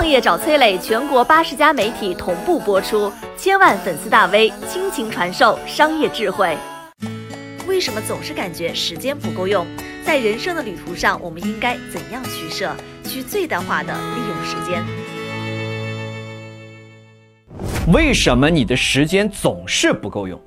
创业找崔磊，全国八十家媒体同步播出，千万粉丝大 V 倾情传授商业智慧。为什么总是感觉时间不够用？在人生的旅途上，我们应该怎样取舍，去最大化的利用时间？为什么你的时间总是不够用？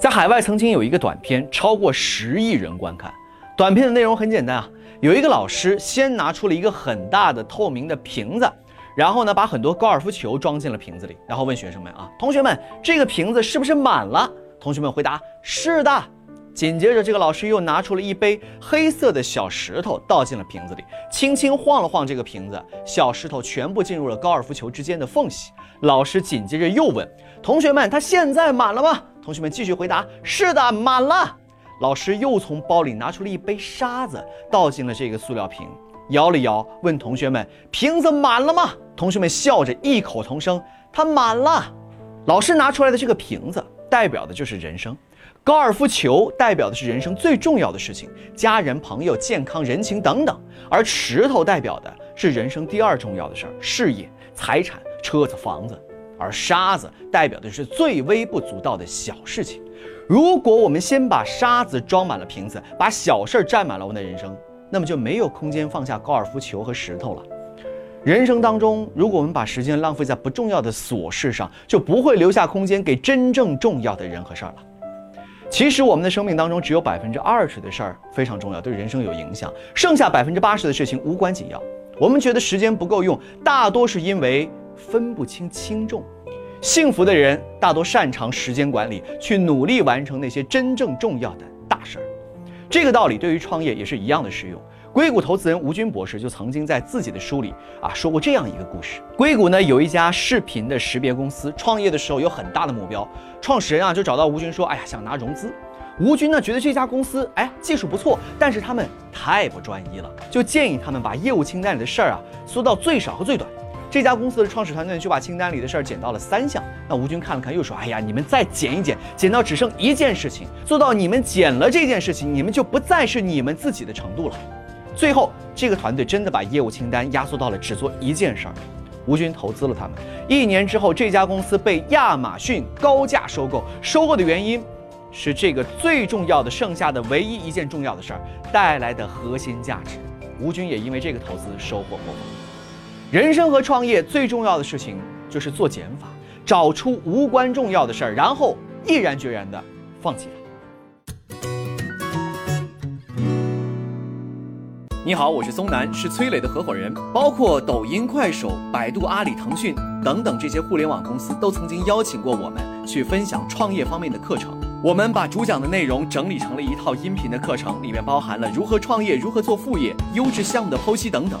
在海外曾经有一个短片，超过十亿人观看。短片的内容很简单啊。有一个老师先拿出了一个很大的透明的瓶子，然后呢，把很多高尔夫球装进了瓶子里，然后问学生们啊，同学们，这个瓶子是不是满了？同学们回答是的。紧接着，这个老师又拿出了一杯黑色的小石头，倒进了瓶子里，轻轻晃了晃这个瓶子，小石头全部进入了高尔夫球之间的缝隙。老师紧接着又问同学们，它现在满了吗？同学们继续回答是的，满了。老师又从包里拿出了一杯沙子，倒进了这个塑料瓶，摇了摇，问同学们：“瓶子满了吗？”同学们笑着异口同声：“它满了。”老师拿出来的这个瓶子，代表的就是人生；高尔夫球代表的是人生最重要的事情，家人、朋友、健康、人情等等；而石头代表的是人生第二重要的事儿，事业、财产、车子、房子；而沙子代表的是最微不足道的小事情。如果我们先把沙子装满了瓶子，把小事儿占满了我们的人生，那么就没有空间放下高尔夫球和石头了。人生当中，如果我们把时间浪费在不重要的琐事上，就不会留下空间给真正重要的人和事儿了。其实我们的生命当中只有百分之二十的事儿非常重要，对人生有影响，剩下百分之八十的事情无关紧要。我们觉得时间不够用，大多是因为分不清轻重。幸福的人大多擅长时间管理，去努力完成那些真正重要的大事儿。这个道理对于创业也是一样的适用。硅谷投资人吴军博士就曾经在自己的书里啊说过这样一个故事：硅谷呢有一家视频的识别公司，创业的时候有很大的目标，创始人啊就找到吴军说：“哎呀，想拿融资。”吴军呢觉得这家公司哎技术不错，但是他们太不专一了，就建议他们把业务清单里的事儿啊缩到最少和最短。这家公司的创始团队就把清单里的事儿减到了三项。那吴军看了看，又说：“哎呀，你们再减一减，减到只剩一件事情，做到你们减了这件事情，你们就不再是你们自己的程度了。”最后，这个团队真的把业务清单压缩到了只做一件事儿。吴军投资了他们。一年之后，这家公司被亚马逊高价收购。收购的原因是这个最重要的、剩下的唯一一件重要的事儿带来的核心价值。吴军也因为这个投资收获颇丰。人生和创业最重要的事情就是做减法，找出无关重要的事儿，然后毅然决然的放弃它。你好，我是松南，是崔磊的合伙人。包括抖音、快手、百度、阿里、腾讯等等这些互联网公司，都曾经邀请过我们去分享创业方面的课程。我们把主讲的内容整理成了一套音频的课程，里面包含了如何创业、如何做副业、优质项目的剖析等等。